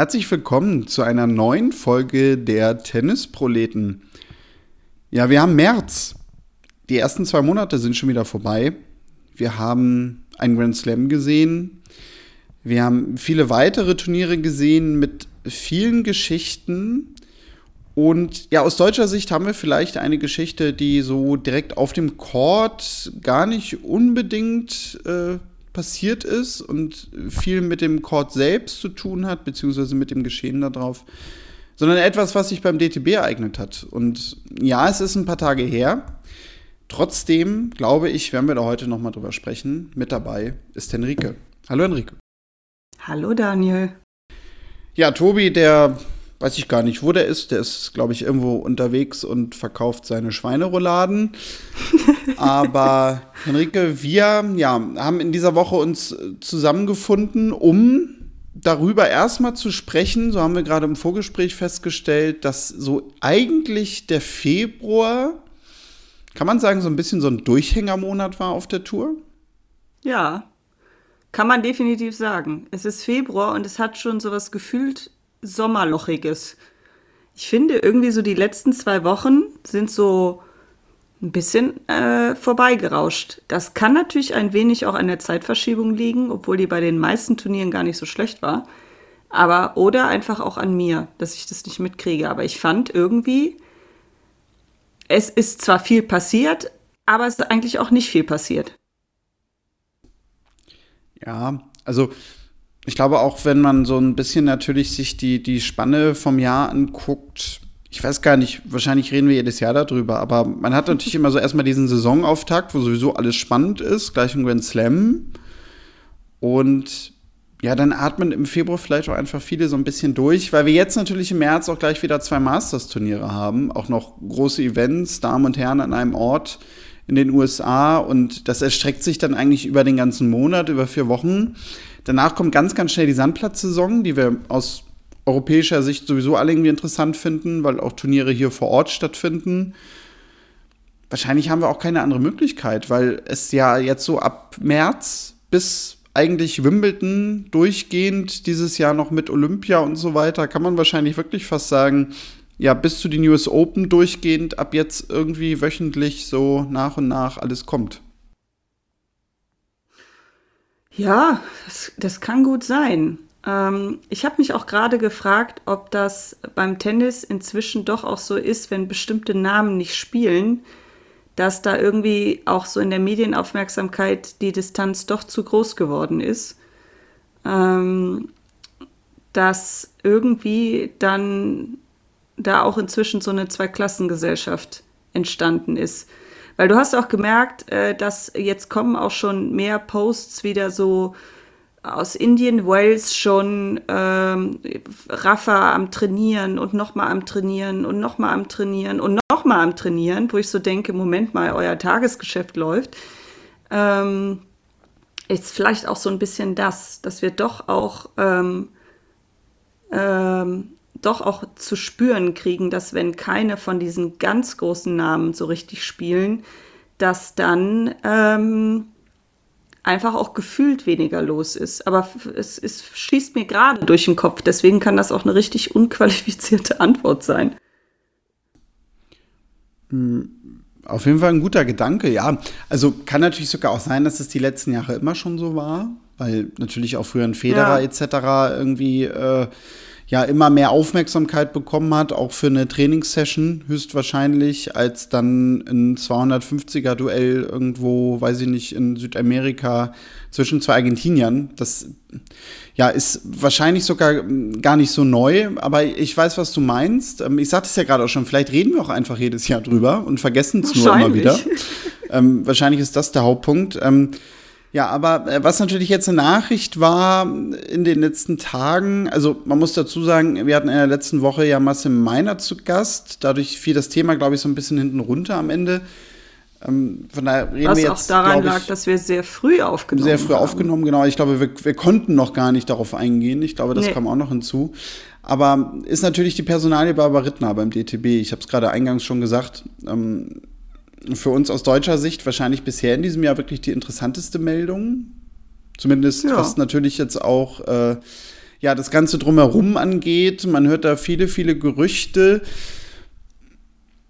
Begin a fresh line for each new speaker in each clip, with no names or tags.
Herzlich willkommen zu einer neuen Folge der Tennisproleten. Ja, wir haben März. Die ersten zwei Monate sind schon wieder vorbei. Wir haben einen Grand Slam gesehen. Wir haben viele weitere Turniere gesehen mit vielen Geschichten. Und ja, aus deutscher Sicht haben wir vielleicht eine Geschichte, die so direkt auf dem Court gar nicht unbedingt äh, passiert ist und viel mit dem Court selbst zu tun hat, beziehungsweise mit dem Geschehen darauf, sondern etwas, was sich beim DTB ereignet hat. Und ja, es ist ein paar Tage her. Trotzdem glaube ich, werden wir da heute noch mal drüber sprechen. Mit dabei ist Henrike. Hallo Henrike.
Hallo Daniel.
Ja, Tobi, der weiß ich gar nicht, wo der ist. Der ist, glaube ich, irgendwo unterwegs und verkauft seine Schweinerouladen. Aber Henrike, wir ja, haben in dieser Woche uns zusammengefunden, um darüber erstmal zu sprechen. So haben wir gerade im Vorgespräch festgestellt, dass so eigentlich der Februar, kann man sagen, so ein bisschen so ein Durchhängermonat war auf der Tour.
Ja, kann man definitiv sagen. Es ist Februar und es hat schon so was gefühlt Sommerlochiges. Ich finde irgendwie so die letzten zwei Wochen sind so ein bisschen äh, vorbeigerauscht. Das kann natürlich ein wenig auch an der Zeitverschiebung liegen, obwohl die bei den meisten Turnieren gar nicht so schlecht war. Aber oder einfach auch an mir, dass ich das nicht mitkriege. Aber ich fand irgendwie, es ist zwar viel passiert, aber es ist eigentlich auch nicht viel passiert.
Ja, also ich glaube auch, wenn man so ein bisschen natürlich sich die, die Spanne vom Jahr anguckt, ich weiß gar nicht, wahrscheinlich reden wir jedes Jahr darüber, aber man hat natürlich immer so erstmal diesen Saisonauftakt, wo sowieso alles spannend ist, gleich ein Grand Slam. Und ja, dann atmen im Februar vielleicht auch einfach viele so ein bisschen durch, weil wir jetzt natürlich im März auch gleich wieder zwei Masters-Turniere haben, auch noch große Events, Damen und Herren an einem Ort in den USA und das erstreckt sich dann eigentlich über den ganzen Monat, über vier Wochen. Danach kommt ganz, ganz schnell die Sandplatzsaison, die wir aus europäischer Sicht sowieso alle irgendwie interessant finden, weil auch Turniere hier vor Ort stattfinden. Wahrscheinlich haben wir auch keine andere Möglichkeit, weil es ja jetzt so ab März bis eigentlich Wimbledon durchgehend dieses Jahr noch mit Olympia und so weiter, kann man wahrscheinlich wirklich fast sagen, ja, bis zu den US Open durchgehend, ab jetzt irgendwie wöchentlich so nach und nach alles kommt.
Ja, das, das kann gut sein. Ähm, ich habe mich auch gerade gefragt, ob das beim Tennis inzwischen doch auch so ist, wenn bestimmte Namen nicht spielen, dass da irgendwie auch so in der Medienaufmerksamkeit die Distanz doch zu groß geworden ist. Ähm, dass irgendwie dann da auch inzwischen so eine Zweiklassengesellschaft entstanden ist. Weil du hast auch gemerkt, äh, dass jetzt kommen auch schon mehr Posts wieder so aus Indien, Wales schon ähm, Rafa am Trainieren und nochmal am Trainieren und nochmal am Trainieren und nochmal am Trainieren, wo ich so denke, Moment mal, euer Tagesgeschäft läuft. Ähm, ist vielleicht auch so ein bisschen das, dass wir doch auch ähm, ähm, doch auch zu spüren kriegen, dass wenn keine von diesen ganz großen Namen so richtig spielen, dass dann ähm, einfach auch gefühlt weniger los ist. Aber es, es schießt mir gerade durch den Kopf, deswegen kann das auch eine richtig unqualifizierte Antwort sein.
Hm, auf jeden Fall ein guter Gedanke, ja. Also kann natürlich sogar auch sein, dass es die letzten Jahre immer schon so war, weil natürlich auch früher ein Federer ja. etc. irgendwie äh, ja immer mehr Aufmerksamkeit bekommen hat, auch für eine Trainingssession höchstwahrscheinlich, als dann ein 250er Duell irgendwo, weiß ich nicht, in Südamerika zwischen zwei Argentiniern. Das ja ist wahrscheinlich sogar gar nicht so neu, aber ich weiß, was du meinst. Ähm, ich sagte es ja gerade auch schon, vielleicht reden wir auch einfach jedes Jahr drüber und vergessen es nur immer wieder. ähm, wahrscheinlich ist das der Hauptpunkt. Ähm, ja, aber äh, was natürlich jetzt eine Nachricht war in den letzten Tagen, also man muss dazu sagen, wir hatten in der letzten Woche ja Massim Meiner zu Gast. Dadurch fiel das Thema, glaube ich, so ein bisschen hinten runter am Ende.
Ähm, von daher reden Was wir jetzt, auch daran ich, lag, dass wir sehr früh aufgenommen
haben. Sehr früh haben. aufgenommen, genau. Ich glaube, wir, wir konnten noch gar nicht darauf eingehen. Ich glaube, das nee. kam auch noch hinzu. Aber ist natürlich die Personalie Barbara Rittner beim DTB. Ich habe es gerade eingangs schon gesagt. Ähm, für uns aus deutscher Sicht wahrscheinlich bisher in diesem Jahr wirklich die interessanteste Meldung. Zumindest ja. was natürlich jetzt auch äh, ja, das Ganze drumherum angeht. Man hört da viele, viele Gerüchte.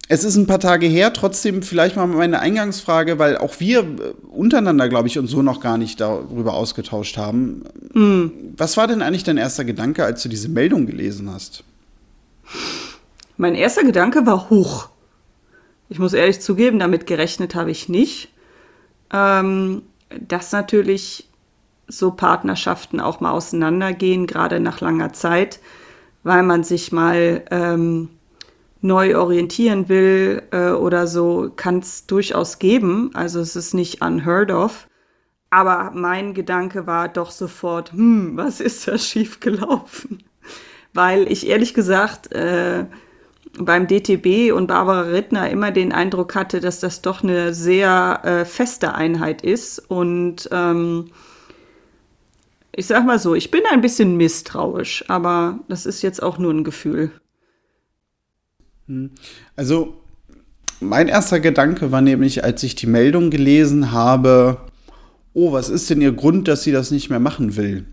Es ist ein paar Tage her, trotzdem vielleicht mal meine Eingangsfrage, weil auch wir äh, untereinander, glaube ich, uns so noch gar nicht darüber ausgetauscht haben. Mhm. Was war denn eigentlich dein erster Gedanke, als du diese Meldung gelesen hast?
Mein erster Gedanke war hoch. Ich muss ehrlich zugeben, damit gerechnet habe ich nicht. Ähm, dass natürlich so Partnerschaften auch mal auseinandergehen, gerade nach langer Zeit, weil man sich mal ähm, neu orientieren will äh, oder so, kann es durchaus geben. Also es ist nicht unheard of. Aber mein Gedanke war doch sofort, hm, was ist da schiefgelaufen? Weil ich ehrlich gesagt äh, beim DTB und Barbara Rittner immer den Eindruck hatte, dass das doch eine sehr äh, feste Einheit ist. Und ähm, ich sag mal so, ich bin ein bisschen misstrauisch, aber das ist jetzt auch nur ein Gefühl.
Hm. Also, mein erster Gedanke war nämlich, als ich die Meldung gelesen habe, oh, was ist denn ihr Grund, dass sie das nicht mehr machen will?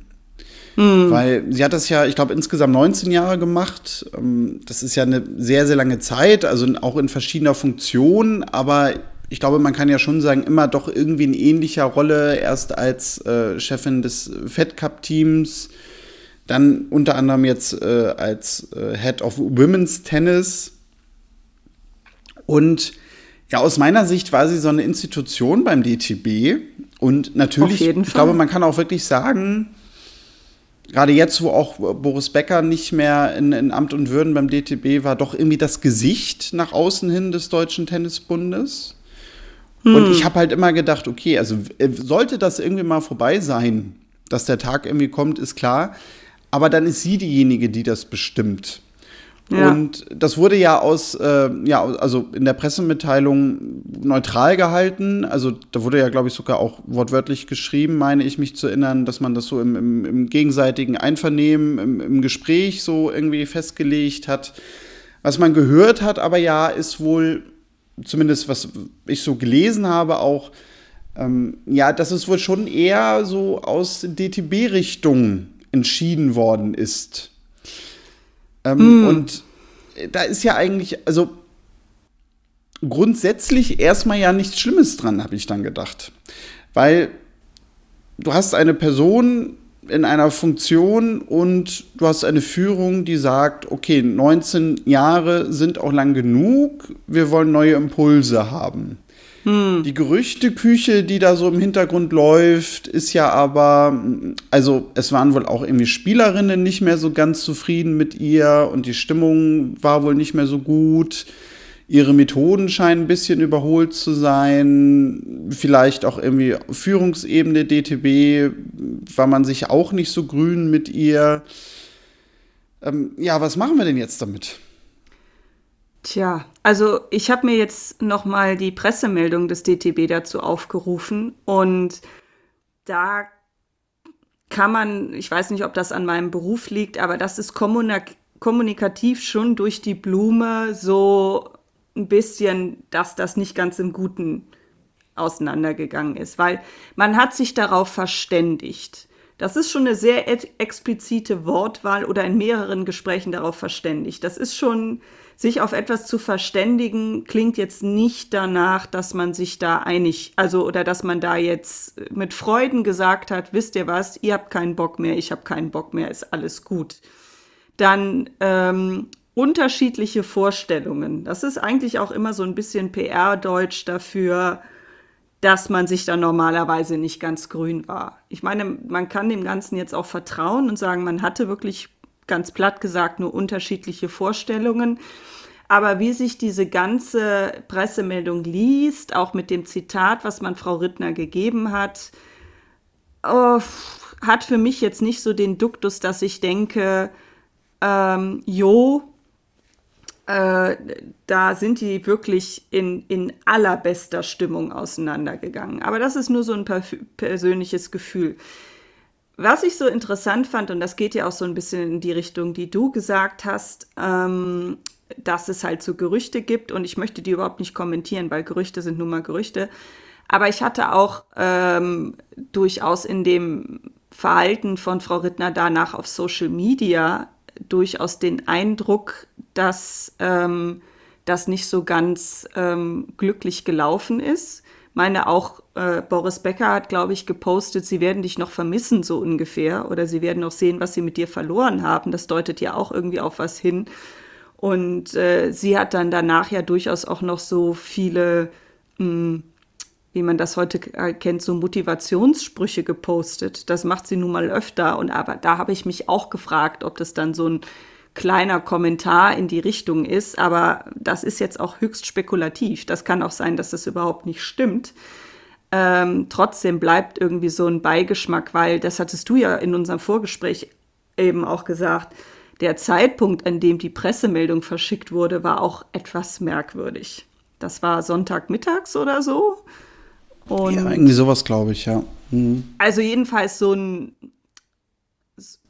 Mhm. Weil sie hat das ja, ich glaube, insgesamt 19 Jahre gemacht. Ähm, das ist ja eine sehr, sehr lange Zeit, also auch in verschiedener Funktion, aber ich glaube, man kann ja schon sagen, immer doch irgendwie in ähnlicher Rolle, erst als äh, Chefin des Fed Cup Teams, dann unter anderem jetzt äh, als äh, Head of Women's Tennis und ja, aus meiner Sicht war sie so eine Institution beim DTB. Und natürlich, ich glaube, man kann auch wirklich sagen, gerade jetzt, wo auch Boris Becker nicht mehr in, in, Amt und Würden beim DTB war, doch irgendwie das Gesicht nach außen hin des Deutschen Tennisbundes. Hm. Und ich habe halt immer gedacht, okay, also äh, sollte das irgendwie mal vorbei sein, dass der Tag irgendwie kommt, ist klar. Aber dann ist sie diejenige, die das bestimmt. Ja. Und das wurde ja aus, äh, ja, also in der Pressemitteilung neutral gehalten. Also da wurde ja, glaube ich, sogar auch wortwörtlich geschrieben, meine ich mich zu erinnern, dass man das so im, im, im gegenseitigen Einvernehmen, im, im, Gespräch so irgendwie festgelegt hat. Was man gehört hat, aber ja, ist wohl, zumindest was ich so gelesen habe, auch, ähm, ja, dass es wohl schon eher so aus DTB-Richtung entschieden worden ist. Ähm, mm. Und da ist ja eigentlich, also grundsätzlich erstmal ja nichts Schlimmes dran, habe ich dann gedacht. Weil du hast eine Person in einer Funktion und du hast eine Führung, die sagt, okay, 19 Jahre sind auch lang genug, wir wollen neue Impulse haben. Hm. Die Gerüchteküche, die da so im Hintergrund läuft, ist ja aber, also es waren wohl auch irgendwie Spielerinnen nicht mehr so ganz zufrieden mit ihr und die Stimmung war wohl nicht mehr so gut. Ihre Methoden scheinen ein bisschen überholt zu sein. Vielleicht auch irgendwie Führungsebene DTB war man sich auch nicht so grün mit ihr. Ähm, ja, was machen wir denn jetzt damit?
Tja, also ich habe mir jetzt noch mal die Pressemeldung des DTB dazu aufgerufen und da kann man, ich weiß nicht, ob das an meinem Beruf liegt, aber das ist kommunikativ schon durch die Blume so ein bisschen, dass das nicht ganz im Guten auseinandergegangen ist, weil man hat sich darauf verständigt. Das ist schon eine sehr explizite Wortwahl oder in mehreren Gesprächen darauf verständigt. Das ist schon sich auf etwas zu verständigen, klingt jetzt nicht danach, dass man sich da einig, also oder dass man da jetzt mit Freuden gesagt hat, wisst ihr was, ihr habt keinen Bock mehr, ich habe keinen Bock mehr, ist alles gut. Dann ähm, unterschiedliche Vorstellungen. Das ist eigentlich auch immer so ein bisschen PR-Deutsch dafür, dass man sich da normalerweise nicht ganz grün war. Ich meine, man kann dem Ganzen jetzt auch vertrauen und sagen, man hatte wirklich ganz platt gesagt nur unterschiedliche Vorstellungen. Aber wie sich diese ganze Pressemeldung liest, auch mit dem Zitat, was man Frau Rittner gegeben hat, oh, hat für mich jetzt nicht so den Duktus, dass ich denke, ähm, jo, äh, da sind die wirklich in, in allerbester Stimmung auseinandergegangen. Aber das ist nur so ein persönliches Gefühl. Was ich so interessant fand, und das geht ja auch so ein bisschen in die Richtung, die du gesagt hast, ähm, dass es halt so Gerüchte gibt und ich möchte die überhaupt nicht kommentieren, weil Gerüchte sind nun mal Gerüchte. Aber ich hatte auch ähm, durchaus in dem Verhalten von Frau Rittner danach auf Social Media durchaus den Eindruck, dass ähm, das nicht so ganz ähm, glücklich gelaufen ist. Meine auch äh, Boris Becker hat, glaube ich, gepostet, sie werden dich noch vermissen, so ungefähr. Oder sie werden noch sehen, was sie mit dir verloren haben. Das deutet ja auch irgendwie auf was hin. Und äh, sie hat dann danach ja durchaus auch noch so viele, mh, hm, wie man das heute kennt, so Motivationssprüche gepostet. Das macht sie nun mal öfter. Und aber da habe ich mich auch gefragt, ob das dann so ein kleiner Kommentar in die Richtung ist. Aber das ist jetzt auch höchst spekulativ. Das kann auch sein, dass das überhaupt nicht stimmt. Ähm, trotzdem bleibt irgendwie so ein Beigeschmack, weil das hattest du ja in unserem Vorgespräch eben auch gesagt der Zeitpunkt, an dem die Pressemeldung verschickt wurde, war auch etwas merkwürdig. Das war Sonntagmittags oder so.
Und ja, irgendwie sowas, glaube ich, ja. Mhm.
Also jedenfalls so ein.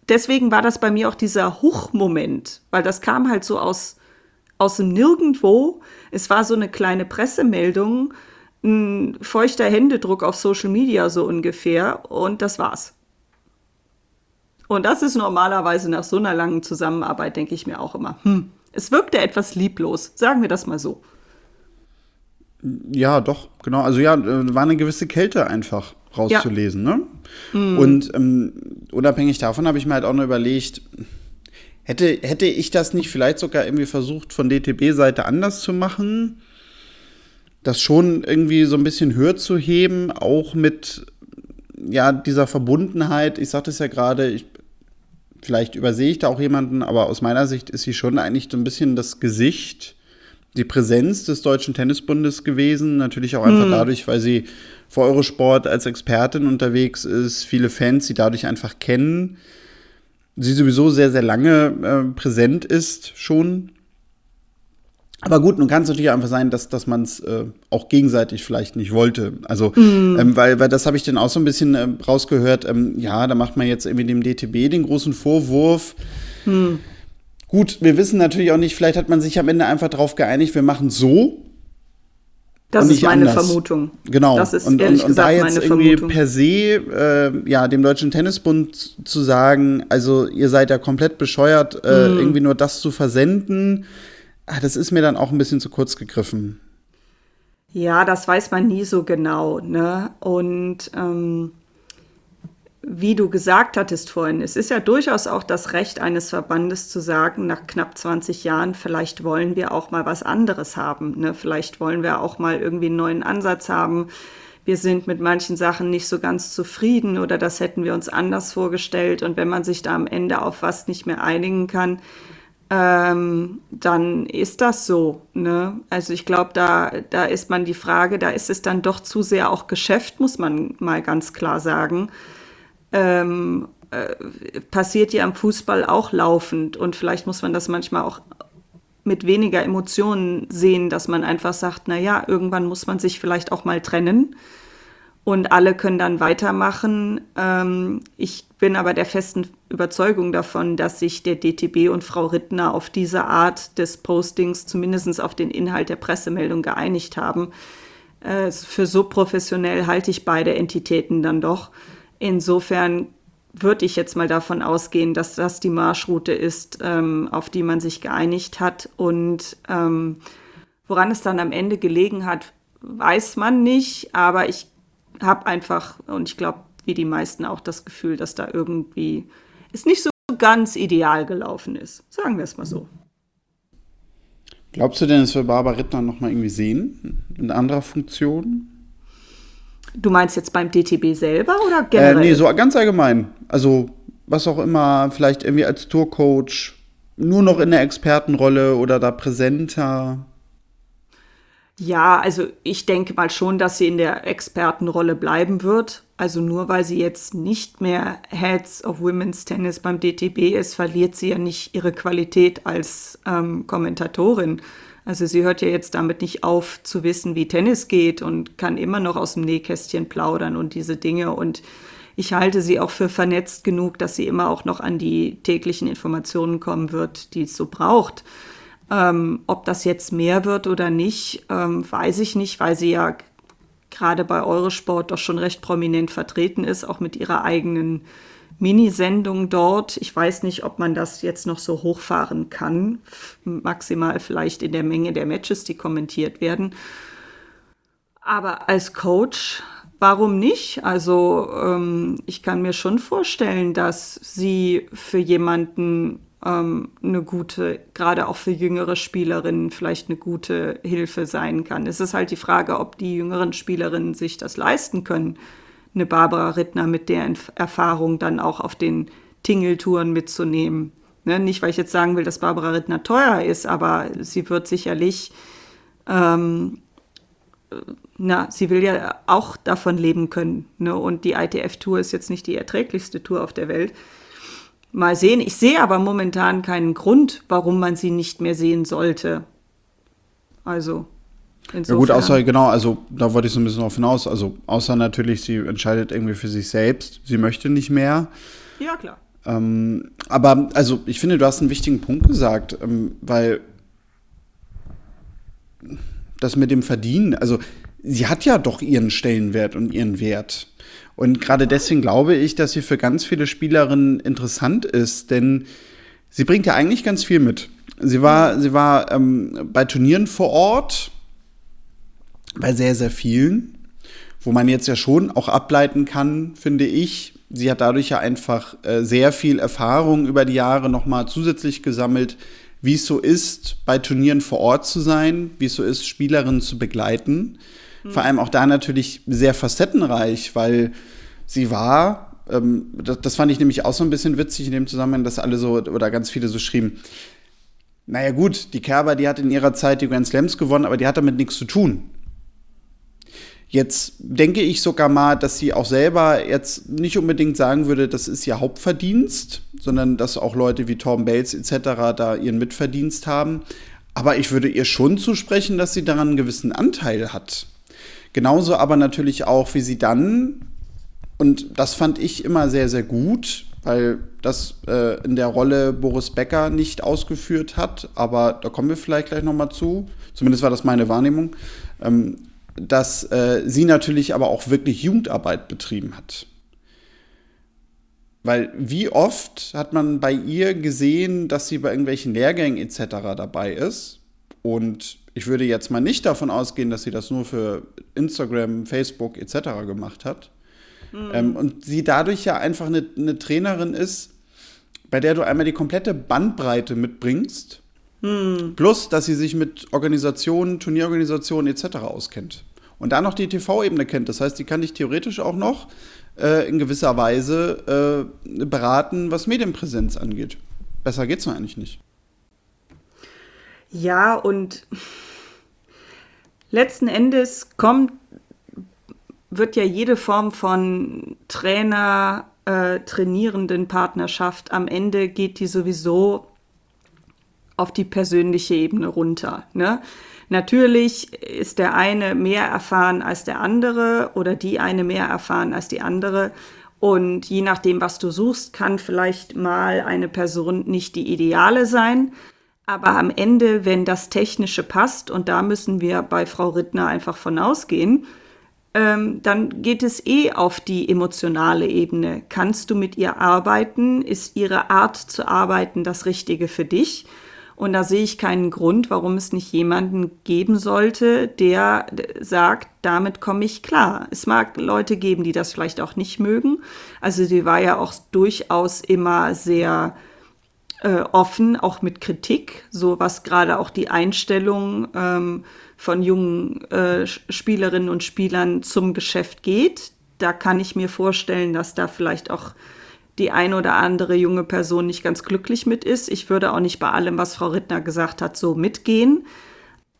Deswegen war das bei mir auch dieser Huch-Moment, weil das kam halt so aus, aus dem Nirgendwo. Es war so eine kleine Pressemeldung, ein feuchter Händedruck auf Social Media so ungefähr und das war's. Und das ist normalerweise nach so einer langen Zusammenarbeit, denke ich mir auch immer, hm, es wirkte etwas lieblos, sagen wir das mal so.
Ja, doch, genau. Also ja, äh, war eine gewisse Kälte einfach rauszulesen. Ja. Ne? Mhm. Und ähm, unabhängig davon habe ich mir halt auch noch überlegt, hätte, hätte ich das nicht vielleicht sogar irgendwie versucht, von DTB-Seite anders zu machen? Das schon irgendwie so ein bisschen höher zu heben, auch mit ja, dieser Verbundenheit, ich sagte es ja gerade, ich vielleicht übersehe ich da auch jemanden, aber aus meiner Sicht ist sie schon eigentlich so ein bisschen das Gesicht, die Präsenz des Deutschen Tennisbundes gewesen. Natürlich auch einfach hm. dadurch, weil sie vor Eurosport als Expertin unterwegs ist, viele Fans sie dadurch einfach kennen. Sie sowieso sehr, sehr lange äh, präsent ist schon aber gut, nun kann es natürlich einfach sein, dass, dass man es äh, auch gegenseitig vielleicht nicht wollte. Also, mm. ähm, weil, weil das habe ich dann auch so ein bisschen äh, rausgehört. Ähm, ja, da macht man jetzt irgendwie dem DTB den großen Vorwurf. Mm. Gut, wir wissen natürlich auch nicht, vielleicht hat man sich am Ende einfach darauf geeinigt, wir machen so.
Das ist meine anders. Vermutung.
Genau.
Das ist
und, und, und da jetzt irgendwie Vermutung. per se äh, ja, dem Deutschen Tennisbund zu sagen, also ihr seid ja komplett bescheuert, äh, mm. irgendwie nur das zu versenden ah, das ist mir dann auch ein bisschen zu kurz gegriffen.
Ja, das weiß man nie so genau. Ne? Und ähm, wie du gesagt hattest vorhin, es ist ja durchaus auch das Recht eines Verbandes zu sagen, nach knapp 20 Jahren, vielleicht wollen wir auch mal was anderes haben. Ne? Vielleicht wollen wir auch mal irgendwie einen neuen Ansatz haben. Wir sind mit manchen Sachen nicht so ganz zufrieden oder das hätten wir uns anders vorgestellt. Und wenn man sich da am Ende auf was nicht mehr einigen kann, ähm, dann ist das so. Ne? Also ich glaube, da, da ist man die Frage, da ist es dann doch zu sehr auch Geschäft, muss man mal ganz klar sagen. Ähm, äh, passiert ja am Fußball auch laufend und vielleicht muss man das manchmal auch mit weniger Emotionen sehen, dass man einfach sagt, na ja, irgendwann muss man sich vielleicht auch mal trennen und alle können dann weitermachen. Ähm, ich bin aber der festen Überzeugung davon, dass sich der DTB und Frau Rittner auf diese Art des Postings, zumindest auf den Inhalt der Pressemeldung, geeinigt haben. Äh, für so professionell halte ich beide Entitäten dann doch. Insofern würde ich jetzt mal davon ausgehen, dass das die Marschroute ist, ähm, auf die man sich geeinigt hat. Und ähm, woran es dann am Ende gelegen hat, weiß man nicht. Aber ich habe einfach, und ich glaube, wie die meisten auch das Gefühl, dass da irgendwie es nicht so ganz ideal gelaufen ist. Sagen wir es mal so.
Glaubst du denn, dass wir Barbara Rittner noch mal irgendwie sehen? In anderer Funktion?
Du meinst jetzt beim DTB selber oder generell?
Äh, nee, so ganz allgemein. Also, was auch immer, vielleicht irgendwie als Tourcoach, nur noch in der Expertenrolle oder da präsenter.
Ja, also ich denke mal schon, dass sie in der Expertenrolle bleiben wird. Also nur weil sie jetzt nicht mehr Heads of Women's Tennis beim DTB ist, verliert sie ja nicht ihre Qualität als ähm, Kommentatorin. Also sie hört ja jetzt damit nicht auf zu wissen, wie Tennis geht und kann immer noch aus dem Nähkästchen plaudern und diese Dinge. Und ich halte sie auch für vernetzt genug, dass sie immer auch noch an die täglichen Informationen kommen wird, die es so braucht. Ähm, ob das jetzt mehr wird oder nicht, ähm, weiß ich nicht, weil sie ja gerade bei Eurosport doch schon recht prominent vertreten ist, auch mit ihrer eigenen Minisendung dort. Ich weiß nicht, ob man das jetzt noch so hochfahren kann. Maximal vielleicht in der Menge der Matches, die kommentiert werden. Aber als Coach, warum nicht? Also ähm, ich kann mir schon vorstellen, dass sie für jemanden ähm, eine gute, gerade auch für jüngere Spielerinnen vielleicht eine gute Hilfe sein kann. Es ist halt die Frage, ob die jüngeren Spielerinnen sich das leisten können, eine Barbara Rittner mit der Erfahrung dann auch auf den Tingeltouren mitzunehmen. Ne? Nicht, weil ich jetzt sagen will, dass Barbara Rittner teuer ist, aber sie wird sicherlich, ähm, na, sie will ja auch davon leben können. Ne? Und die ITF-Tour ist jetzt nicht die erträglichste Tour auf der Welt. Mal sehen. Ich sehe aber momentan keinen Grund, warum man sie nicht mehr sehen sollte. Also.
Insofern. Ja gut, außer, genau, also da wollte ich so ein bisschen drauf hinaus. Also außer natürlich, sie entscheidet irgendwie für sich selbst. Sie möchte nicht mehr.
Ja, klar.
Ähm, aber also ich finde, du hast einen wichtigen Punkt gesagt, ähm, weil das mit dem Verdienen, also sie hat ja doch ihren Stellenwert und ihren Wert. Und gerade deswegen glaube ich, dass sie für ganz viele Spielerinnen interessant ist, denn sie bringt ja eigentlich ganz viel mit. Sie war, sie war ähm, bei Turnieren vor Ort, bei sehr, sehr vielen, wo man jetzt ja schon auch ableiten kann, finde ich. Sie hat dadurch ja einfach äh, sehr viel Erfahrung über die Jahre nochmal zusätzlich gesammelt, wie es so ist, bei Turnieren vor Ort zu sein, wie es so ist, Spielerinnen zu begleiten. Mhm. Vor allem auch da natürlich sehr facettenreich, weil sie war, ähm, das, das, fand ich nämlich auch so ein bisschen witzig in dem Zusammenhang, dass alle so oder ganz viele so schrieben, naja gut, die Kerber, die hat in ihrer Zeit die Grand Slams gewonnen, aber die hat damit nichts zu tun. Jetzt denke ich sogar mal, dass sie auch selber jetzt nicht unbedingt sagen würde, das ist ihr Hauptverdienst, sondern dass auch Leute wie Torben Bates etc. da ihren Mitverdienst haben. Aber ich würde ihr schon zusprechen, dass sie daran einen gewissen Anteil hat. Genauso aber natürlich auch, wie sie dann, und das fand ich immer sehr, sehr gut, weil das äh, in der Rolle Boris Becker nicht ausgeführt hat, aber da kommen wir vielleicht gleich nochmal zu. Zumindest war das meine Wahrnehmung, ähm, dass äh, sie natürlich aber auch wirklich Jugendarbeit betrieben hat. Weil wie oft hat man bei ihr gesehen, dass sie bei irgendwelchen Lehrgängen etc. dabei ist und ich würde jetzt mal nicht davon ausgehen, dass sie das nur für Instagram, Facebook etc. gemacht hat. Mhm. Ähm, und sie dadurch ja einfach eine, eine, Trainerin ist, bei der du einmal die komplette Bandbreite mitbringst. Mhm. Plus, dass sie sich mit Organisationen, Turnierorganisationen etc. auskennt. Und dann noch die TV-Ebene kennt. Das heißt, die kann dich theoretisch auch noch äh, in gewisser Weise äh, beraten, was Medienpräsenz angeht. Besser geht's noch eigentlich nicht.
Ja, und letzten Endes kommt, wird ja jede Form von Trainer, äh, trainierenden Partnerschaft, am Ende geht die sowieso auf die persönliche Ebene runter. Ne? Natürlich ist der eine mehr erfahren als der andere oder die eine mehr erfahren als die andere. Und je nachdem, was du suchst, kann vielleicht mal eine Person nicht die ideale sein. Aber am Ende, wenn das Technische passt, und da müssen wir bei Frau Rittner einfach von ausgehen, ähm, dann geht es eh auf die emotionale Ebene. Kannst du mit ihr arbeiten? Ist ihre Art zu arbeiten das Richtige für dich? Und da sehe ich keinen Grund, warum es nicht jemanden geben sollte, der sagt, damit komme ich klar. Es mag Leute geben, die das vielleicht auch nicht mögen. Also sie war ja auch durchaus immer sehr äh, offen, auch mit Kritik, so was gerade auch die Einstellung ähm, von jungen äh, Spielerinnen und Spielern zum Geschäft geht. Da kann ich mir vorstellen, dass da vielleicht auch die eine oder andere junge Person nicht ganz glücklich mit ist. Ich würde auch nicht bei allem, was Frau Rittner gesagt hat, so mitgehen.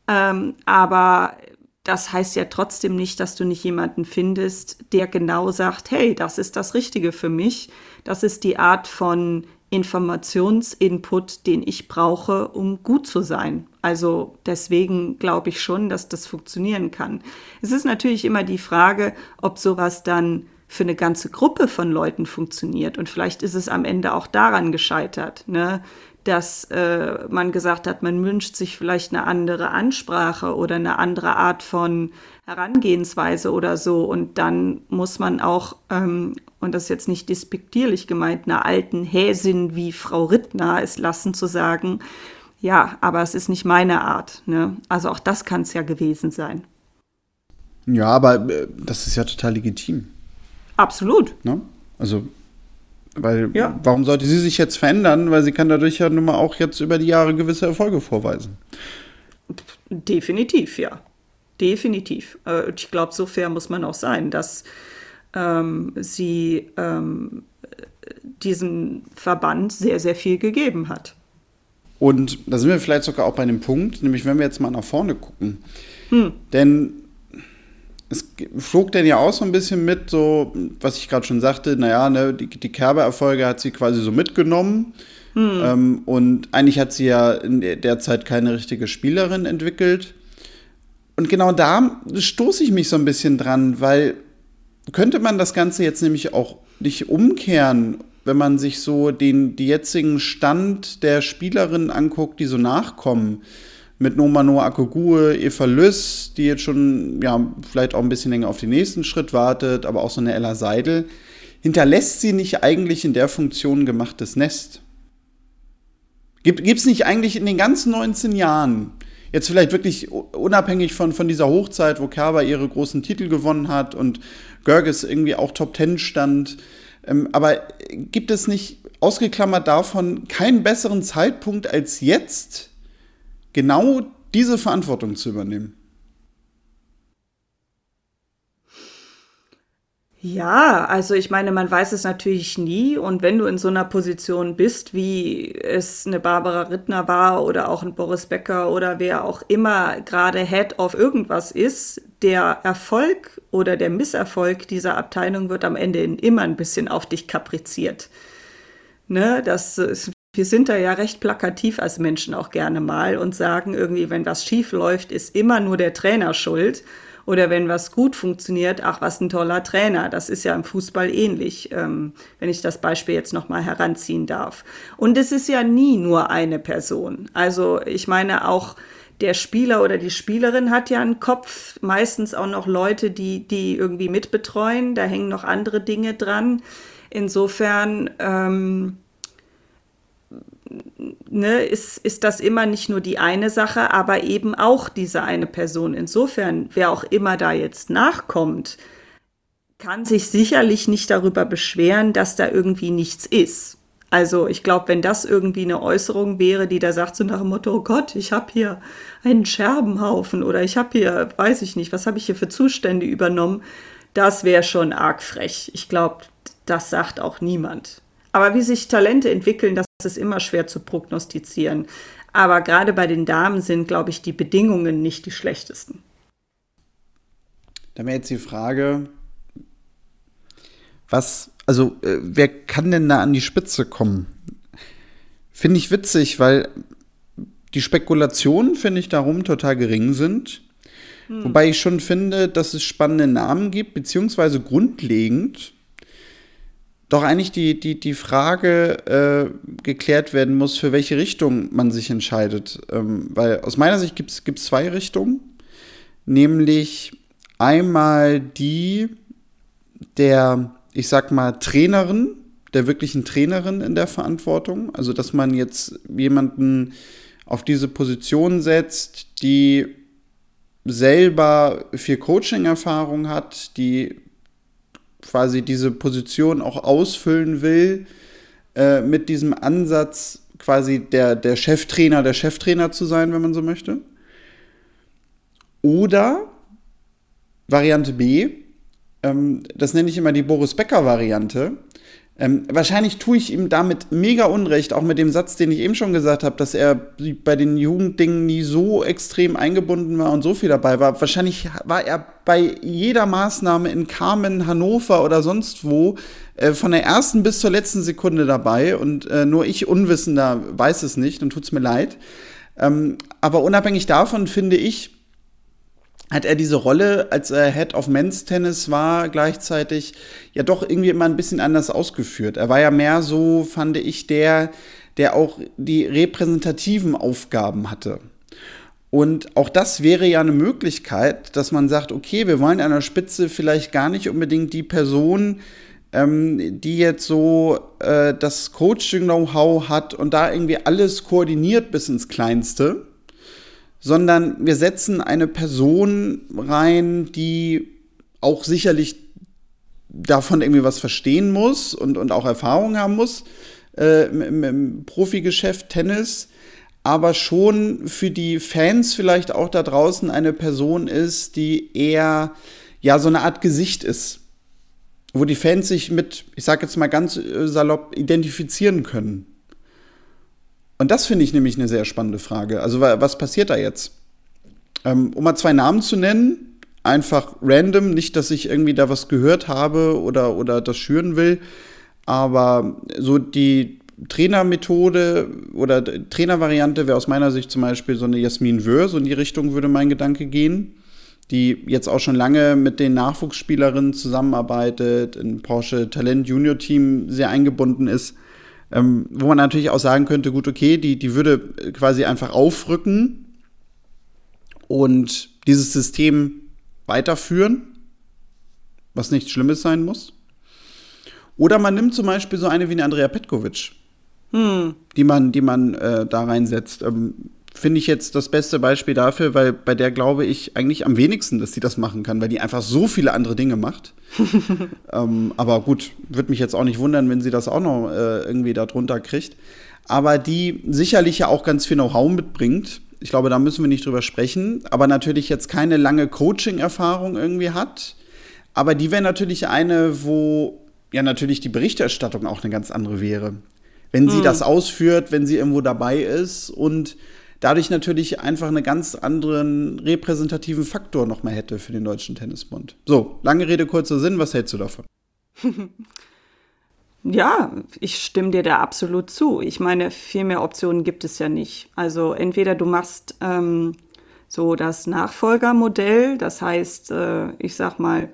Ähm, aber das heißt ja trotzdem nicht, dass du nicht jemanden findest, der genau sagt, hey, das ist das Richtige für mich. Das ist die Art von Informationsinput, den ich brauche, um gut zu sein. Also deswegen glaube ich schon, dass das funktionieren kann. Es ist natürlich immer die Frage, ob sowas dann für eine ganze Gruppe von Leuten funktioniert. Und vielleicht ist es am Ende auch daran gescheitert, ne? dass äh, man gesagt hat, man wünscht sich vielleicht eine andere Ansprache oder eine andere Art von Herangehensweise oder so. Und dann muss man auch, ähm, und das ist jetzt nicht despektierlich gemeint, einer alten Häsin wie Frau Rittner es lassen zu sagen, ja, aber es ist nicht meine Art. Ne? Also auch das kann es ja gewesen sein.
Ja, aber äh, das ist ja total legitim.
Absolut.
Ne? Also weil ja. warum sollte sie sich jetzt verändern? Weil sie kann dadurch ja nun mal auch jetzt über die Jahre gewisse Erfolge vorweisen.
Definitiv, ja. Definitiv. Äh, ich glaube, so fair muss man auch sein, dass ähm, sie ähm, diesen Verband sehr, sehr viel gegeben hat.
Und da sind wir vielleicht sogar auch bei einem Punkt, nämlich wenn wir jetzt mal nach vorne gucken. Hm. Denn es flog denn ja auch so ein bisschen mit, so, was ich gerade schon sagte, naja, ne, die, die Kerber-Erfolge hat sie quasi so mitgenommen. Hm. Ähm, und eigentlich hat sie ja in der Zeit keine richtige Spielerin entwickelt. Und genau da stoße ich mich so ein bisschen dran, weil könnte man das Ganze jetzt nämlich auch nicht umkehren, wenn man sich so den die jetzigen Stand der Spielerinnen anguckt, die so nachkommen mit Nomano Akogue, Eva Lüss, die jetzt schon ja, vielleicht auch ein bisschen länger auf den nächsten Schritt wartet, aber auch so eine Ella Seidel, hinterlässt sie nicht eigentlich in der Funktion gemachtes Nest? Gibt es nicht eigentlich in den ganzen 19 Jahren, jetzt vielleicht wirklich unabhängig von, von dieser Hochzeit, wo Kerber ihre großen Titel gewonnen hat und Görges irgendwie auch Top Ten stand, ähm, aber gibt es nicht, ausgeklammert davon, keinen besseren Zeitpunkt als jetzt, genau diese Verantwortung zu übernehmen?
Ja, also ich meine, man weiß es natürlich nie. Und wenn du in so einer Position bist, wie es eine Barbara Rittner war oder auch ein Boris Becker oder wer auch immer gerade Head of irgendwas ist, der Erfolg oder der Misserfolg dieser Abteilung wird am Ende immer ein bisschen auf dich kapriziert. Ne, das wir sind da ja recht plakativ als Menschen auch gerne mal und sagen irgendwie, wenn was schief läuft, ist immer nur der Trainer schuld. Oder wenn was gut funktioniert, ach, was ein toller Trainer. Das ist ja im Fußball ähnlich, ähm, wenn ich das Beispiel jetzt nochmal heranziehen darf. Und es ist ja nie nur eine Person. Also ich meine auch, der Spieler oder die Spielerin hat ja einen Kopf, meistens auch noch Leute, die, die irgendwie mitbetreuen. Da hängen noch andere Dinge dran. Insofern, ähm, ne, ist, ist das immer nicht nur die eine Sache, aber eben auch diese eine Person. Insofern, wer auch immer da jetzt nachkommt, kann sich sicherlich nicht darüber beschweren, dass da irgendwie nichts ist. Also ich glaube, wenn das irgendwie eine Äußerung wäre, die da sagt so nach dem Motto, oh Gott, ich habe hier einen Scherbenhaufen oder ich habe hier, weiß ich nicht, was habe ich hier für Zustände übernommen, das wäre schon arg frech. Ich glaube, das sagt auch niemand. Aber wie sich Talente entwickeln, das ist immer schwer zu prognostizieren. Aber gerade bei den Damen sind, glaube ich, die Bedingungen nicht die schlechtesten.
Da wäre jetzt die Frage, was, also äh, wer kann denn da an die Spitze kommen? Finde ich witzig, weil die Spekulationen, finde ich, darum total gering sind. Hm. Wobei ich schon finde, dass es spannende Namen gibt, beziehungsweise grundlegend doch eigentlich die, die, die Frage äh, geklärt werden muss, für welche Richtung man sich entscheidet. Ähm, weil aus meiner Sicht gibt es zwei Richtungen. Nämlich einmal die der, ich sag mal, Trainerin, der wirklichen Trainerin in der Verantwortung. Also, dass man jetzt jemanden auf diese Position setzt, die selber viel Coaching-Erfahrung hat, die quasi diese Position auch ausfüllen will, äh, mit diesem Ansatz quasi der, der Cheftrainer, der Cheftrainer zu sein, wenn man so möchte. Oder Variante B, ähm, das nenne ich immer die Boris Becker-Variante, ähm, wahrscheinlich tue ich ihm damit mega Unrecht, auch mit dem Satz, den ich eben schon gesagt habe, dass er bei den Jugenddingen nie so extrem eingebunden war und so viel dabei war. Wahrscheinlich war er bei jeder Maßnahme in Carmen, Hannover oder sonst wo äh, von der ersten bis zur letzten Sekunde dabei und äh, nur ich Unwissender weiß es nicht und tut es mir leid. Ähm, aber unabhängig davon finde ich, hat er diese Rolle, als er Head of Men's Tennis war, gleichzeitig ja doch irgendwie immer ein bisschen anders ausgeführt. Er war ja mehr so, fand ich, der, der auch die repräsentativen Aufgaben hatte. Und auch das wäre ja eine Möglichkeit, dass man sagt, okay, wir wollen an der Spitze vielleicht gar nicht unbedingt die Person, ähm, die jetzt so äh, das Coaching-Know-how hat und da irgendwie alles koordiniert bis ins Kleinste, sondern wir setzen eine Person rein, die auch sicherlich davon irgendwie was verstehen muss und, und auch Erfahrung haben muss äh, im, im Profigeschäft Tennis, aber schon für die Fans vielleicht auch da draußen eine Person ist, die eher ja so eine Art Gesicht ist, wo die Fans sich mit, ich sag jetzt mal ganz äh, salopp, identifizieren können. Und das finde ich nämlich eine sehr spannende Frage. Also was passiert da jetzt? Ähm, um mal zwei Namen zu nennen, einfach random, nicht, dass ich irgendwie da was gehört habe oder, oder das schüren will, aber so die Trainermethode oder Trainervariante wäre aus meiner Sicht zum Beispiel so eine Jasmin Wöhr, so in die Richtung würde mein Gedanke gehen, die jetzt auch schon lange mit den Nachwuchsspielerinnen zusammenarbeitet, in Porsche Talent Junior Team sehr eingebunden ist, ähm, wo man natürlich auch sagen könnte, gut, okay, die, die würde quasi einfach aufrücken und dieses System weiterführen, was nichts Schlimmes sein muss. Oder man nimmt zum Beispiel so eine wie eine Andrea Petkovic, hm. die man, die man äh, da reinsetzt. Ähm, Finde ich jetzt das beste Beispiel dafür, weil bei der glaube ich eigentlich am wenigsten, dass sie das machen kann, weil die einfach so viele andere Dinge macht. ähm, aber gut, würde mich jetzt auch nicht wundern, wenn sie das auch noch äh, irgendwie darunter kriegt. Aber die sicherlich ja auch ganz viel Know-how mitbringt. Ich glaube, da müssen wir nicht drüber sprechen. Aber natürlich jetzt keine lange Coaching-Erfahrung irgendwie hat. Aber die wäre natürlich eine, wo ja natürlich die Berichterstattung auch eine ganz andere wäre. Wenn sie mhm. das ausführt, wenn sie irgendwo dabei ist und dadurch natürlich einfach einen ganz anderen repräsentativen Faktor noch mal hätte für den Deutschen Tennisbund. So, lange Rede, kurzer Sinn, was hältst du davon?
Ja, ich stimme dir da absolut zu. Ich meine, viel mehr Optionen gibt es ja nicht. Also entweder du machst ähm, so das Nachfolgermodell, das heißt, äh, ich sag mal,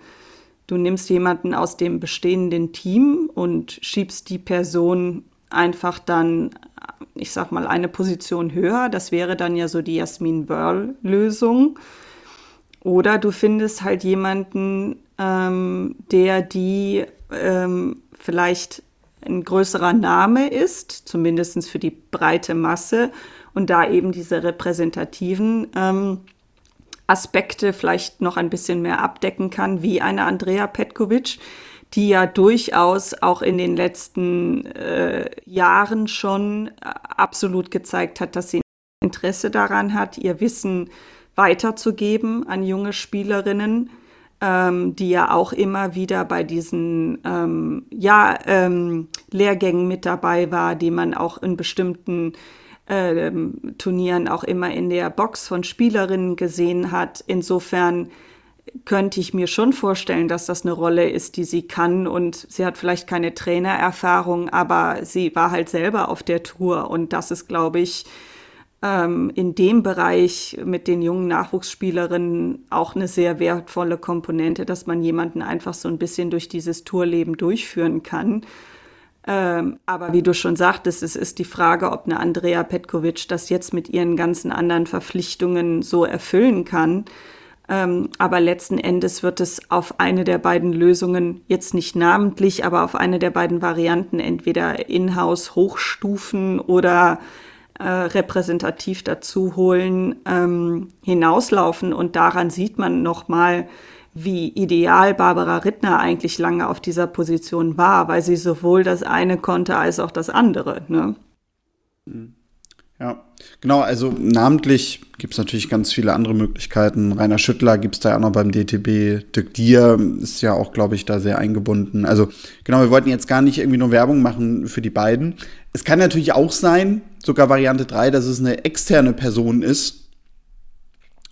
Du nimmst jemanden aus dem bestehenden Team und schiebst die Person einfach dann, ich sag mal, eine Position höher. Das wäre dann ja so die Jasmin Wörl-Lösung. Oder du findest halt jemanden, ähm, der die ähm, vielleicht ein größerer Name ist, zumindest für die breite Masse, und da eben diese repräsentativen ähm, Aspekte vielleicht noch ein bisschen mehr abdecken kann, wie eine Andrea Petkovic, die ja durchaus auch in den letzten äh, Jahren schon äh, absolut gezeigt hat, dass sie Interesse daran hat, ihr Wissen weiterzugeben an junge Spielerinnen, ähm, die ja auch immer wieder bei diesen ähm, ja, ähm, Lehrgängen mit dabei war, die man auch in bestimmten äh, Turnieren auch immer in der Box von Spielerinnen gesehen hat. Insofern könnte ich mir schon vorstellen, dass das eine Rolle ist, die sie kann. Und sie hat vielleicht keine Trainererfahrung, aber sie war halt selber auf der Tour. Und das ist, glaube ich, ähm, in dem Bereich mit den jungen Nachwuchsspielerinnen auch eine sehr wertvolle Komponente, dass man jemanden einfach so ein bisschen durch dieses Tourleben durchführen kann. Ähm, aber wie du schon sagtest, es ist die Frage, ob eine Andrea Petkovic das jetzt mit ihren ganzen anderen Verpflichtungen so erfüllen kann. Ähm, aber letzten Endes wird es auf eine der beiden Lösungen, jetzt nicht namentlich, aber auf eine der beiden Varianten, entweder in-house hochstufen oder äh, repräsentativ dazu holen, ähm, hinauslaufen. Und daran sieht man nochmal, wie ideal Barbara Rittner eigentlich lange auf dieser Position war, weil sie sowohl das eine konnte als auch das andere. Ne?
Ja, genau, also namentlich gibt es natürlich ganz viele andere Möglichkeiten. Rainer Schüttler gibt es da ja auch noch beim DTB. Dirk Dier ist ja auch, glaube ich, da sehr eingebunden. Also genau, wir wollten jetzt gar nicht irgendwie nur Werbung machen für die beiden. Es kann natürlich auch sein, sogar Variante 3, dass es eine externe Person ist,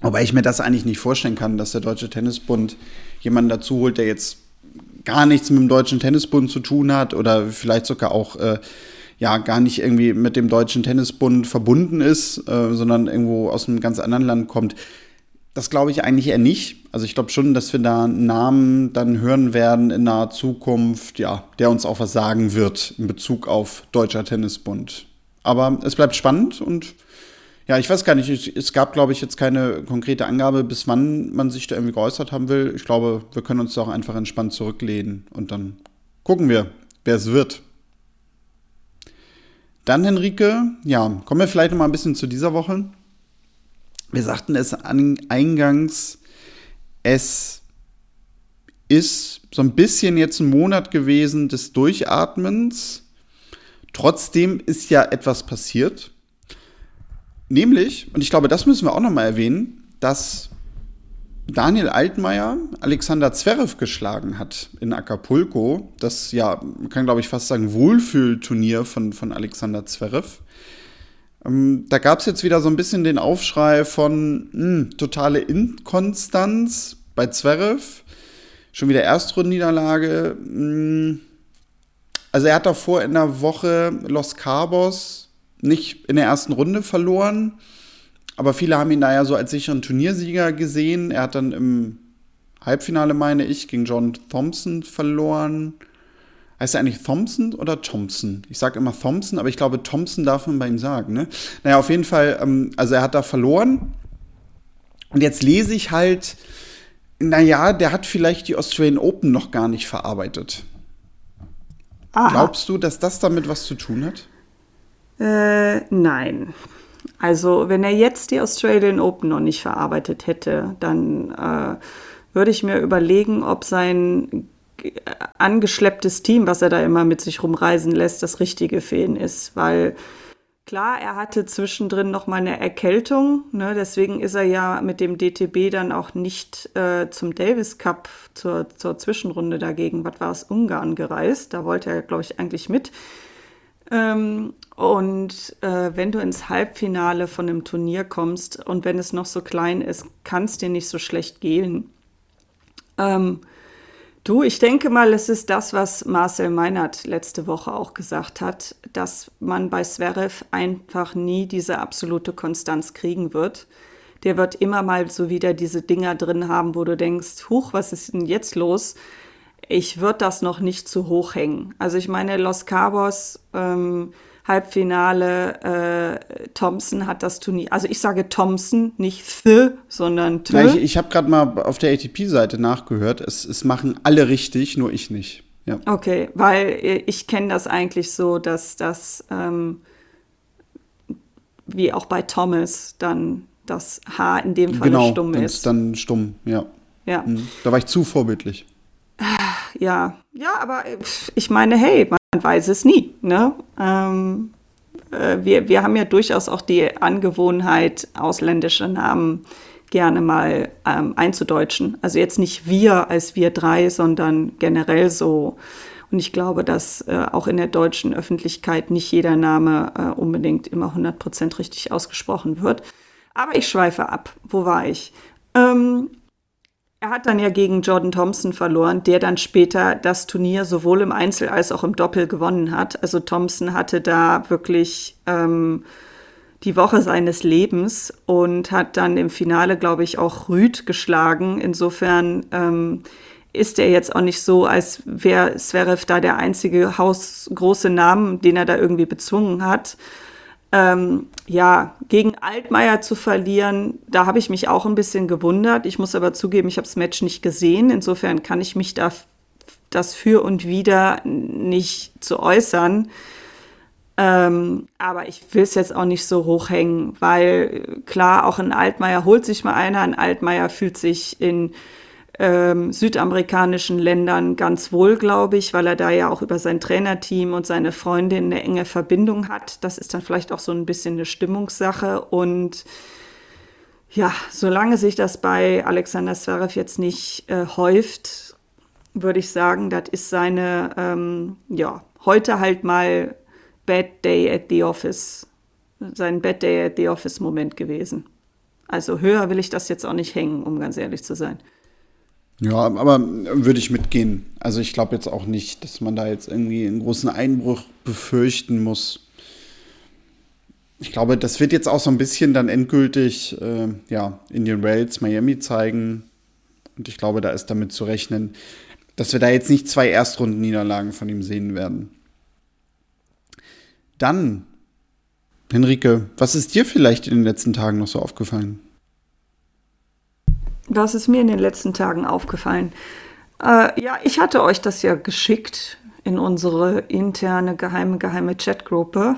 Wobei ich mir das eigentlich nicht vorstellen kann, dass der Deutsche Tennisbund jemanden dazu holt, der jetzt gar nichts mit dem Deutschen Tennisbund zu tun hat oder vielleicht sogar auch äh, ja gar nicht irgendwie mit dem Deutschen Tennisbund verbunden ist, äh, sondern irgendwo aus einem ganz anderen Land kommt. Das glaube ich eigentlich eher nicht. Also ich glaube schon, dass wir da einen Namen dann hören werden in naher Zukunft, ja, der uns auch was sagen wird in Bezug auf Deutscher Tennisbund. Aber es bleibt spannend und ja, ich weiß gar nicht, es gab, glaube ich, jetzt keine konkrete Angabe, bis wann man sich da irgendwie geäußert haben will. Ich glaube, wir können uns da auch einfach entspannt zurücklehnen und dann gucken wir, wer es wird. Dann, Henrike, ja, kommen wir vielleicht noch mal ein bisschen zu dieser Woche. Wir sagten es eingangs, es ist so ein bisschen jetzt ein Monat gewesen des Durchatmens. Trotzdem ist ja etwas passiert. Nämlich, und ich glaube, das müssen wir auch noch mal erwähnen, dass Daniel Altmaier Alexander Zverev geschlagen hat in Acapulco. Das, ja, man kann glaube ich fast sagen, Wohlfühlturnier von, von Alexander Zverev. Ähm, da gab es jetzt wieder so ein bisschen den Aufschrei von mh, hm, totale Inkonstanz bei Zverev. Schon wieder Erstrundenniederlage. Hm. Also er hat davor in der Woche Los Cabos nicht in der ersten Runde verloren. Aber viele haben ihn da ja so als sicheren Turniersieger gesehen. Er hat dann im Halbfinale, meine ich, gegen John Thompson verloren. Heißt er eigentlich Thompson oder Thompson? Ich sage immer Thompson, aber ich glaube, Thompson darf man bei ihm sagen. Ne? Naja, auf jeden Fall, ähm, also er hat da verloren. Und jetzt lese ich halt, naja, der hat vielleicht die Australian Open noch gar nicht verarbeitet. Aha. Glaubst du, dass das damit was zu tun hat?
Äh, nein. Also, wenn er jetzt die Australian Open noch nicht verarbeitet hätte, dann äh, würde ich mir überlegen, ob sein angeschlepptes Team, was er da immer mit sich rumreisen lässt, das Richtige für ihn ist. Weil klar, er hatte zwischendrin noch mal eine Erkältung, ne? deswegen ist er ja mit dem DTB dann auch nicht äh, zum Davis Cup zur, zur Zwischenrunde dagegen, was war es, Ungarn gereist. Da wollte er, glaube ich, eigentlich mit. Ähm, und äh, wenn du ins Halbfinale von einem Turnier kommst und wenn es noch so klein ist, kann es dir nicht so schlecht gehen. Ähm, du, ich denke mal, es ist das, was Marcel Meinert letzte Woche auch gesagt hat, dass man bei Zverev einfach nie diese absolute Konstanz kriegen wird. Der wird immer mal so wieder diese Dinger drin haben, wo du denkst, huch, was ist denn jetzt los? ich würde das noch nicht zu hoch hängen. Also ich meine, Los Cabos ähm, Halbfinale, äh, Thompson hat das Turnier, also ich sage Thompson, nicht The, sondern
T. Ja, ich, ich habe gerade mal auf der ATP-Seite nachgehört, es, es machen alle richtig, nur ich nicht. Ja.
Okay, weil äh, ich kenne das eigentlich so, dass das, ähm, wie auch bei Thomas, dann das H in dem Fall
genau,
stumm ist.
Genau, dann stumm, ja.
Ja. Mhm.
Da war ich zu vorbildlich
ja, ja, aber äh, ich meine, hey, man weiß es nie. Ne? Ähm, äh, wir, wir haben ja durchaus auch die Angewohnheit, ausländische Namen gerne mal ähm, einzudeutschen. Also jetzt nicht wir als wir drei, sondern generell so. Und ich glaube, dass äh, auch in der deutschen Öffentlichkeit nicht jeder Name äh, unbedingt immer 100% richtig ausgesprochen wird. Aber ich schweife ab. Wo war ich? Ähm, er hat dann ja gegen Jordan Thompson verloren, der dann später das Turnier sowohl im Einzel als auch im Doppel gewonnen hat. Also Thompson hatte da wirklich ähm, die Woche seines Lebens und hat dann im Finale, glaube ich, auch Rüd geschlagen. Insofern ähm, ist er jetzt auch nicht so, als wäre Zverev da der einzige hausgroße Name, den er da irgendwie bezwungen hat. Ähm, ja, gegen Altmaier zu verlieren, da habe ich mich auch ein bisschen gewundert. Ich muss aber zugeben, ich habe das Match nicht gesehen. Insofern kann ich mich da das für und wieder nicht zu äußern. Ähm, aber ich will es jetzt auch nicht so hochhängen, weil klar, auch ein Altmaier holt sich mal einer. Ein Altmaier fühlt sich in ähm, südamerikanischen Ländern ganz wohl, glaube ich, weil er da ja auch über sein Trainerteam und seine Freundin eine enge Verbindung hat. Das ist dann vielleicht auch so ein bisschen eine Stimmungssache und ja, solange sich das bei Alexander Zverev jetzt nicht äh, häuft, würde ich sagen, das ist seine, ähm, ja, heute halt mal Bad Day at the Office, sein Bad Day at the Office Moment gewesen. Also höher will ich das jetzt auch nicht hängen, um ganz ehrlich zu sein.
Ja, aber würde ich mitgehen. Also ich glaube jetzt auch nicht, dass man da jetzt irgendwie einen großen Einbruch befürchten muss. Ich glaube, das wird jetzt auch so ein bisschen dann endgültig äh, ja, Indian Rails Miami zeigen. Und ich glaube, da ist damit zu rechnen, dass wir da jetzt nicht zwei Erstrunden-Niederlagen von ihm sehen werden. Dann Henrike, was ist dir vielleicht in den letzten Tagen noch so aufgefallen?
Was ist mir in den letzten Tagen aufgefallen? Äh, ja, ich hatte euch das ja geschickt in unsere interne geheime, geheime Chatgruppe,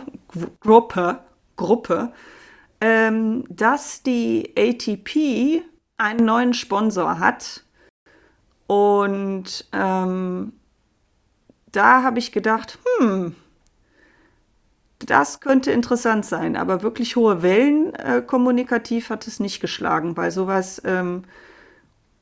Gruppe, Gruppe, ähm, dass die ATP einen neuen Sponsor hat. Und ähm, da habe ich gedacht, hm, das könnte interessant sein, aber wirklich hohe Wellen äh, kommunikativ hat es nicht geschlagen, weil sowas ähm,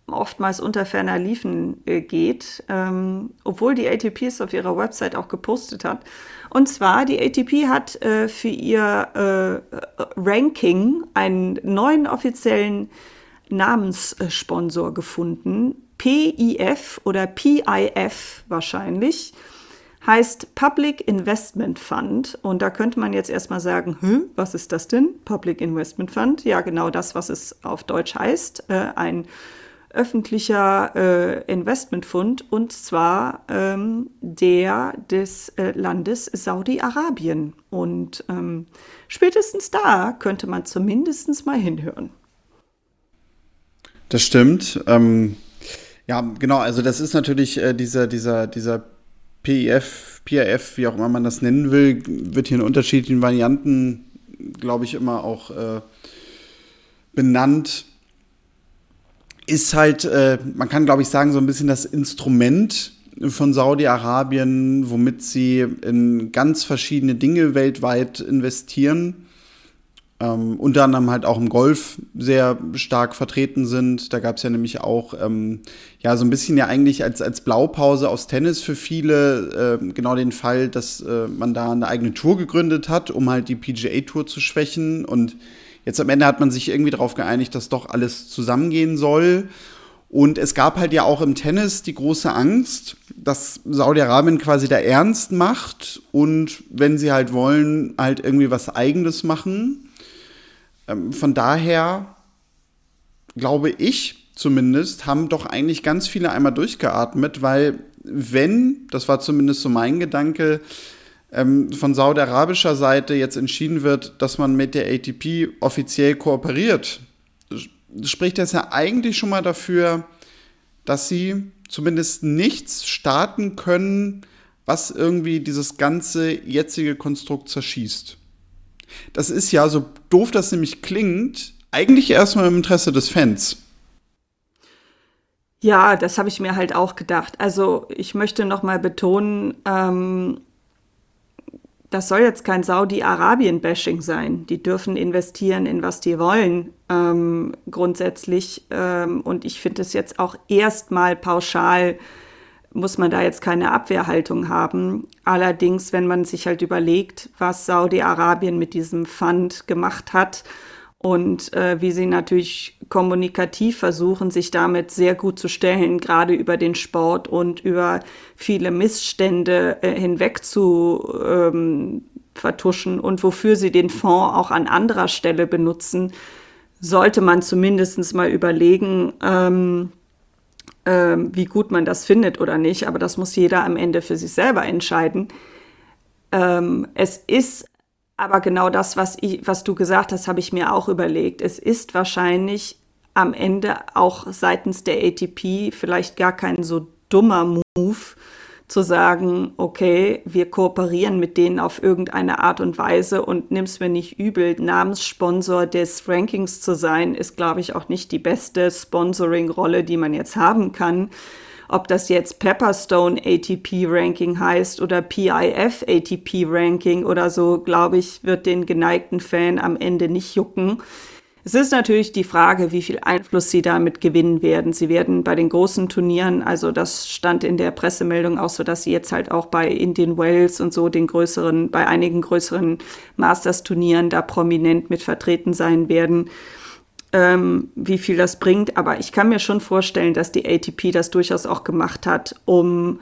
oftmals unter ferner Liefen äh, geht, ähm, obwohl die ATP es auf ihrer Website auch gepostet hat. Und zwar, die ATP hat äh, für ihr äh, Ranking einen neuen offiziellen Namenssponsor gefunden. PIF oder PIF wahrscheinlich heißt Public Investment Fund. Und da könnte man jetzt erstmal sagen, was ist das denn? Public Investment Fund? Ja, genau das, was es auf Deutsch heißt. Äh, ein öffentlicher äh, Investmentfund und zwar ähm, der des äh, Landes Saudi-Arabien. Und ähm, spätestens da könnte man zumindest mal hinhören.
Das stimmt. Ähm, ja, genau, also das ist natürlich äh, dieser, dieser, dieser PIF, PIF, wie auch immer man das nennen will, wird hier in unterschiedlichen Varianten, glaube ich, immer auch äh, benannt. Ist halt, äh, man kann, glaube ich, sagen, so ein bisschen das Instrument von Saudi-Arabien, womit sie in ganz verschiedene Dinge weltweit investieren ähm, unter anderem halt auch im Golf sehr stark vertreten sind. Da gab es ja nämlich auch ähm, ja so ein bisschen ja eigentlich als, als Blaupause aus Tennis für viele äh, genau den Fall, dass äh, man da eine eigene Tour gegründet hat, um halt die PGA-Tour zu schwächen. Und jetzt am Ende hat man sich irgendwie darauf geeinigt, dass doch alles zusammengehen soll. Und es gab halt ja auch im Tennis die große Angst, dass Saudi-Arabien quasi da ernst macht und wenn sie halt wollen, halt irgendwie was Eigenes machen. Ähm, von daher glaube ich zumindest, haben doch eigentlich ganz viele einmal durchgeatmet, weil wenn, das war zumindest so mein Gedanke, ähm, von saudi-arabischer Seite jetzt entschieden wird, dass man mit der ATP offiziell kooperiert, spricht das ja eigentlich schon mal dafür, dass sie zumindest nichts starten können, was irgendwie dieses ganze jetzige Konstrukt zerschießt das ist ja, so doof das nämlich klingt, eigentlich erstmal im Interesse des Fans.
Ja, das habe ich mir halt auch gedacht. Also ich möchte noch mal betonen, ähm, das soll jetzt kein Saudi-Arabien-Bashing sein. Die dürfen investieren in was die wollen, ähm, grundsätzlich. Ähm, und ich finde es jetzt auch erstmal pauschal muss man da jetzt keine Abwehrhaltung haben. Allerdings, wenn man sich halt überlegt, was Saudi-Arabien mit diesem Fund gemacht hat und äh, wie sie natürlich kommunikativ versuchen, sich damit sehr gut zu stellen, gerade über den Sport und über viele Missstände äh, hinweg zu ähm, vertuschen und wofür sie den Fonds auch an anderer Stelle benutzen, sollte man zumindest mal überlegen, ähm, ähm, wie gut man das findet oder nicht, aber das muss jeder am Ende für sich selber entscheiden. Ähm, es ist aber genau das, was, ich, was du gesagt hast, habe ich mir auch überlegt. Es ist wahrscheinlich am Ende auch seitens der ATP vielleicht gar kein so dummer Move, zu sagen, okay, wir kooperieren mit denen auf irgendeine Art und Weise und nimm's mir nicht übel. Namenssponsor des Rankings zu sein, ist, glaube ich, auch nicht die beste Sponsoring-Rolle, die man jetzt haben kann. Ob das jetzt Pepperstone ATP Ranking heißt oder PIF ATP Ranking oder so, glaube ich, wird den geneigten Fan am Ende nicht jucken. Es ist natürlich die Frage, wie viel Einfluss sie damit gewinnen werden. Sie werden bei den großen Turnieren, also das stand in der Pressemeldung auch so, dass sie jetzt halt auch bei Indian Wells und so den größeren, bei einigen größeren Masters-Turnieren da prominent mit vertreten sein werden. Ähm, wie viel das bringt, aber ich kann mir schon vorstellen, dass die ATP das durchaus auch gemacht hat, um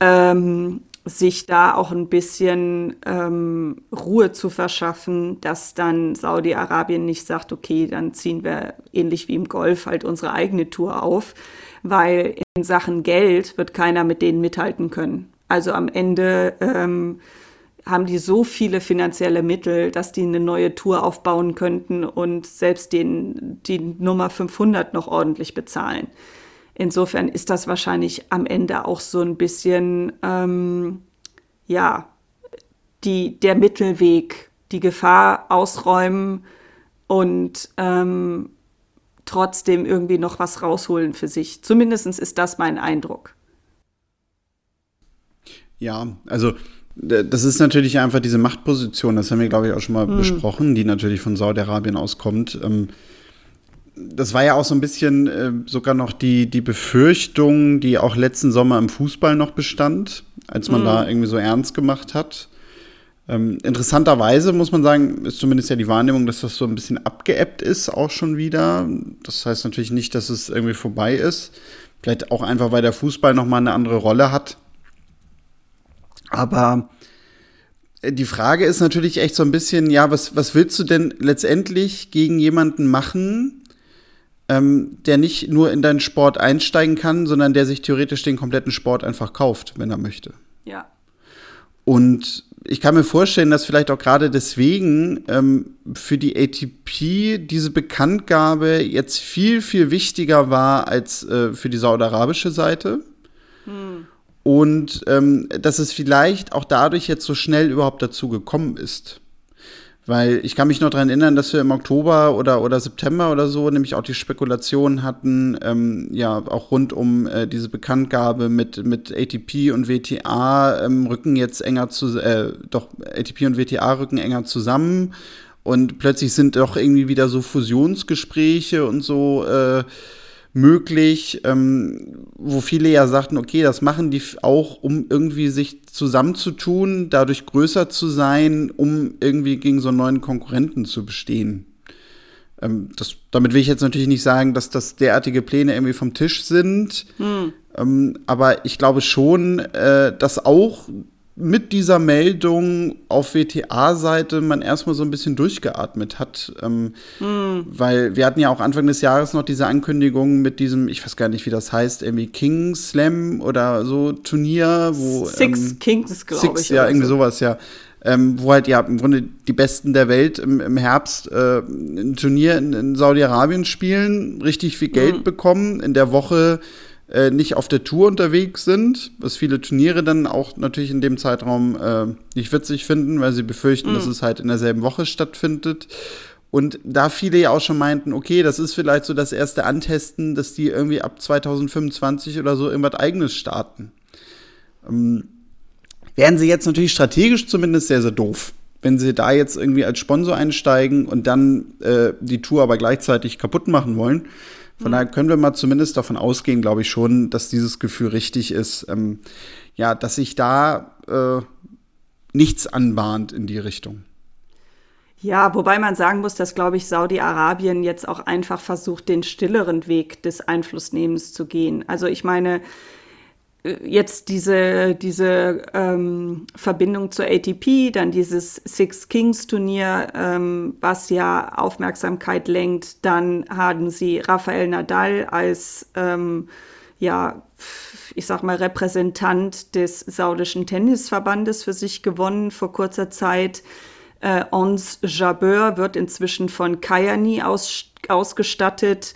ähm, sich da auch ein bisschen ähm, Ruhe zu verschaffen, dass dann Saudi-Arabien nicht sagt, okay, dann ziehen wir ähnlich wie im Golf halt unsere eigene Tour auf, weil in Sachen Geld wird keiner mit denen mithalten können. Also am Ende ähm, haben die so viele finanzielle Mittel, dass die eine neue Tour aufbauen könnten und selbst den, die Nummer 500 noch ordentlich bezahlen. Insofern ist das wahrscheinlich am Ende auch so ein bisschen, ähm, ja, die, der Mittelweg, die Gefahr ausräumen und ähm, trotzdem irgendwie noch was rausholen für sich. Zumindest ist das mein Eindruck.
Ja, also das ist natürlich einfach diese Machtposition, das haben wir, glaube ich, auch schon mal mhm. besprochen, die natürlich von Saudi-Arabien auskommt. Ähm, das war ja auch so ein bisschen äh, sogar noch die, die Befürchtung, die auch letzten Sommer im Fußball noch bestand, als man mhm. da irgendwie so ernst gemacht hat. Ähm, interessanterweise muss man sagen, ist zumindest ja die Wahrnehmung, dass das so ein bisschen abgeebbt ist, auch schon wieder. Das heißt natürlich nicht, dass es irgendwie vorbei ist. Vielleicht auch einfach, weil der Fußball nochmal eine andere Rolle hat. Aber äh, die Frage ist natürlich echt so ein bisschen, ja, was, was willst du denn letztendlich gegen jemanden machen, ähm, der nicht nur in deinen Sport einsteigen kann, sondern der sich theoretisch den kompletten Sport einfach kauft, wenn er möchte?
Ja.
Und ich kann mir vorstellen, dass vielleicht auch gerade deswegen ähm, für die ATP diese Bekanntgabe jetzt viel, viel wichtiger war als äh, für die saudi-arabische Seite. Hm. Und ähm, dass es vielleicht auch dadurch jetzt so schnell überhaupt dazu gekommen ist. Weil ich kann mich noch daran erinnern, dass wir im Oktober oder, oder September oder so nämlich auch die Spekulation hatten, ähm, ja, auch rund um äh, diese Bekanntgabe mit, mit ATP und WTA ähm, rücken jetzt enger zu, äh, doch, ATP und WTA rücken enger zusammen und plötzlich sind doch irgendwie wieder so Fusionsgespräche und so äh, möglich, ähm, wo viele ja sagten, okay, das machen die auch, um irgendwie sich zusammenzutun, dadurch größer zu sein, um irgendwie gegen so einen neuen Konkurrenten zu bestehen. Ähm, das, damit will ich jetzt natürlich nicht sagen, dass das derartige Pläne irgendwie vom Tisch sind, hm. ähm, aber ich glaube schon, äh, dass auch mit dieser Meldung auf WTA-Seite man erstmal so ein bisschen durchgeatmet hat. Ähm, mm. Weil wir hatten ja auch Anfang des Jahres noch diese Ankündigung mit diesem, ich weiß gar nicht, wie das heißt, irgendwie King Slam oder so Turnier, wo.
Six ähm, Kings, glaube ich.
Ja, irgendwie so. sowas, ja. Ähm, wo halt ja im Grunde die Besten der Welt im, im Herbst äh, ein Turnier in, in Saudi-Arabien spielen, richtig viel Geld mm. bekommen, in der Woche äh, nicht auf der Tour unterwegs sind, was viele Turniere dann auch natürlich in dem Zeitraum äh, nicht witzig finden, weil sie befürchten, mhm. dass es halt in derselben Woche stattfindet. Und da viele ja auch schon meinten, okay, das ist vielleicht so das erste Antesten, dass die irgendwie ab 2025 oder so irgendwas eigenes starten. Ähm, wären sie jetzt natürlich strategisch zumindest sehr, sehr doof. Wenn sie da jetzt irgendwie als Sponsor einsteigen und dann äh, die Tour aber gleichzeitig kaputt machen wollen, von daher können wir mal zumindest davon ausgehen, glaube ich schon, dass dieses Gefühl richtig ist, ähm, ja, dass sich da äh, nichts anbahnt in die Richtung.
Ja, wobei man sagen muss, dass, glaube ich, Saudi-Arabien jetzt auch einfach versucht, den stilleren Weg des Einflussnehmens zu gehen. Also ich meine, jetzt diese, diese ähm, Verbindung zur ATP, dann dieses Six Kings Turnier, ähm, was ja Aufmerksamkeit lenkt. Dann haben sie Rafael Nadal als, ähm, ja, ich sag mal, Repräsentant des saudischen Tennisverbandes für sich gewonnen vor kurzer Zeit. Äh, Ons Jabeur wird inzwischen von Kayani aus, ausgestattet.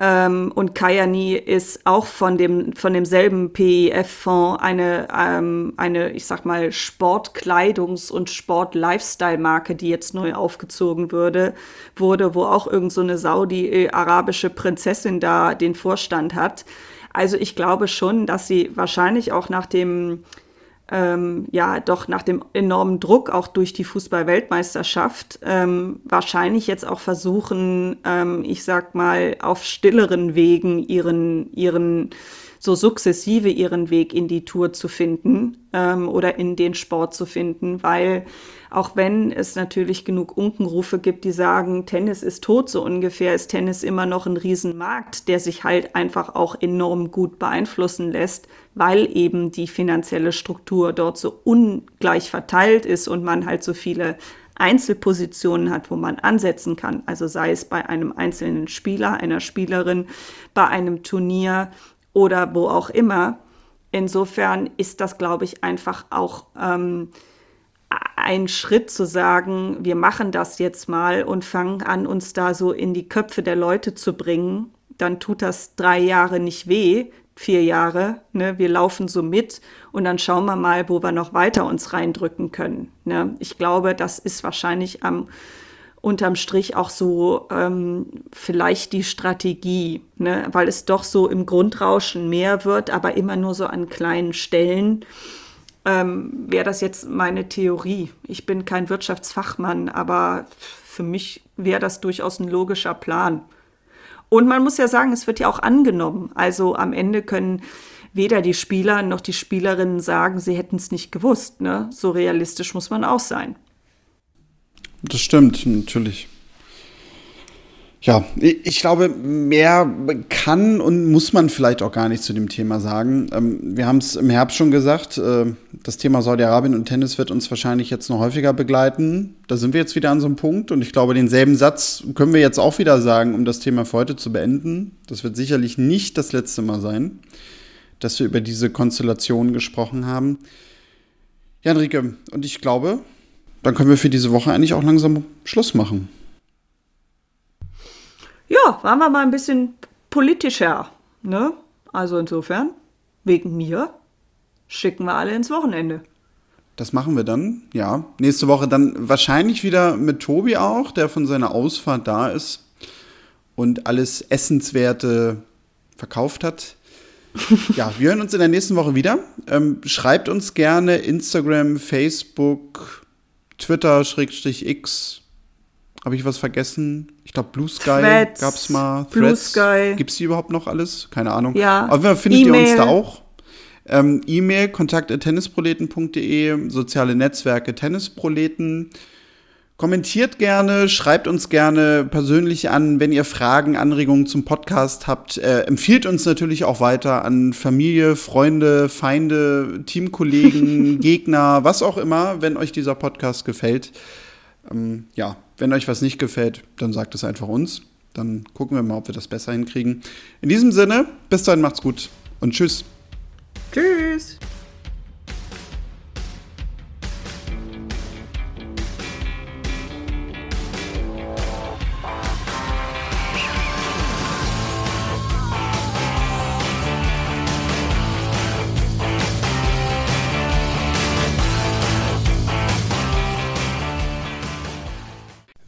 Ähm, und Kayani ist auch von, dem, von demselben PEF-Fonds eine, ähm, eine, ich sag mal, Sportkleidungs- und Sport-Lifestyle-Marke, die jetzt neu aufgezogen würde, wurde, wo auch irgend so saudi-arabische Prinzessin da den Vorstand hat. Also ich glaube schon, dass sie wahrscheinlich auch nach dem ähm, ja doch nach dem enormen Druck auch durch die Fußball-Weltmeisterschaft ähm, wahrscheinlich jetzt auch versuchen, ähm, ich sag mal, auf stilleren Wegen ihren, ihren so sukzessive ihren Weg in die Tour zu finden ähm, oder in den Sport zu finden, weil auch wenn es natürlich genug Unkenrufe gibt, die sagen, Tennis ist tot, so ungefähr, ist Tennis immer noch ein Riesenmarkt, der sich halt einfach auch enorm gut beeinflussen lässt, weil eben die finanzielle Struktur dort so ungleich verteilt ist und man halt so viele Einzelpositionen hat, wo man ansetzen kann. Also sei es bei einem einzelnen Spieler, einer Spielerin, bei einem Turnier, oder wo auch immer. Insofern ist das, glaube ich, einfach auch ähm, ein Schritt zu sagen, wir machen das jetzt mal und fangen an, uns da so in die Köpfe der Leute zu bringen, dann tut das drei Jahre nicht weh, vier Jahre. Ne? Wir laufen so mit und dann schauen wir mal, wo wir noch weiter uns reindrücken können. Ne? Ich glaube, das ist wahrscheinlich am unterm Strich auch so ähm, vielleicht die Strategie, ne? weil es doch so im Grundrauschen mehr wird, aber immer nur so an kleinen Stellen. Ähm, Wäre das jetzt meine Theorie. Ich bin kein Wirtschaftsfachmann, aber für mich wäre das durchaus ein logischer Plan. Und man muss ja sagen, es wird ja auch angenommen. Also am Ende können weder die Spieler noch die Spielerinnen sagen, sie hätten es nicht gewusst. Ne? So realistisch muss man auch sein.
Das stimmt, natürlich. Ja, ich glaube, mehr kann und muss man vielleicht auch gar nicht zu dem Thema sagen. Ähm, wir haben es im Herbst schon gesagt, äh, das Thema Saudi-Arabien und Tennis wird uns wahrscheinlich jetzt noch häufiger begleiten. Da sind wir jetzt wieder an so einem Punkt und ich glaube, denselben Satz können wir jetzt auch wieder sagen, um das Thema für heute zu beenden. Das wird sicherlich nicht das letzte Mal sein, dass wir über diese Konstellation gesprochen haben. Ja, Enrique, und ich glaube, dann können wir für diese Woche eigentlich auch langsam Schluss machen.
Ja, waren wir mal ein bisschen politischer. Ne? Also insofern, wegen mir, schicken wir alle ins Wochenende.
Das machen wir dann, ja. Nächste Woche dann wahrscheinlich wieder mit Tobi auch, der von seiner Ausfahrt da ist und alles Essenswerte verkauft hat. ja, wir hören uns in der nächsten Woche wieder. Ähm, schreibt uns gerne Instagram, Facebook, Twitter, X. Habe ich was vergessen? Ich glaube, Blue Sky gab es mal.
Threads. Blue Sky.
Gibt es die überhaupt noch alles? Keine Ahnung.
Ja.
Aber findet e ihr uns da auch? Ähm, E-Mail kontakt.tennisproleten.de, soziale Netzwerke Tennisproleten. Kommentiert gerne, schreibt uns gerne persönlich an, wenn ihr Fragen, Anregungen zum Podcast habt. Äh, empfiehlt uns natürlich auch weiter an Familie, Freunde, Feinde, Teamkollegen, Gegner, was auch immer, wenn euch dieser Podcast gefällt. Ähm, ja, wenn euch was nicht gefällt, dann sagt es einfach uns. Dann gucken wir mal, ob wir das besser hinkriegen. In diesem Sinne, bis dahin macht's gut und tschüss.
Tschüss.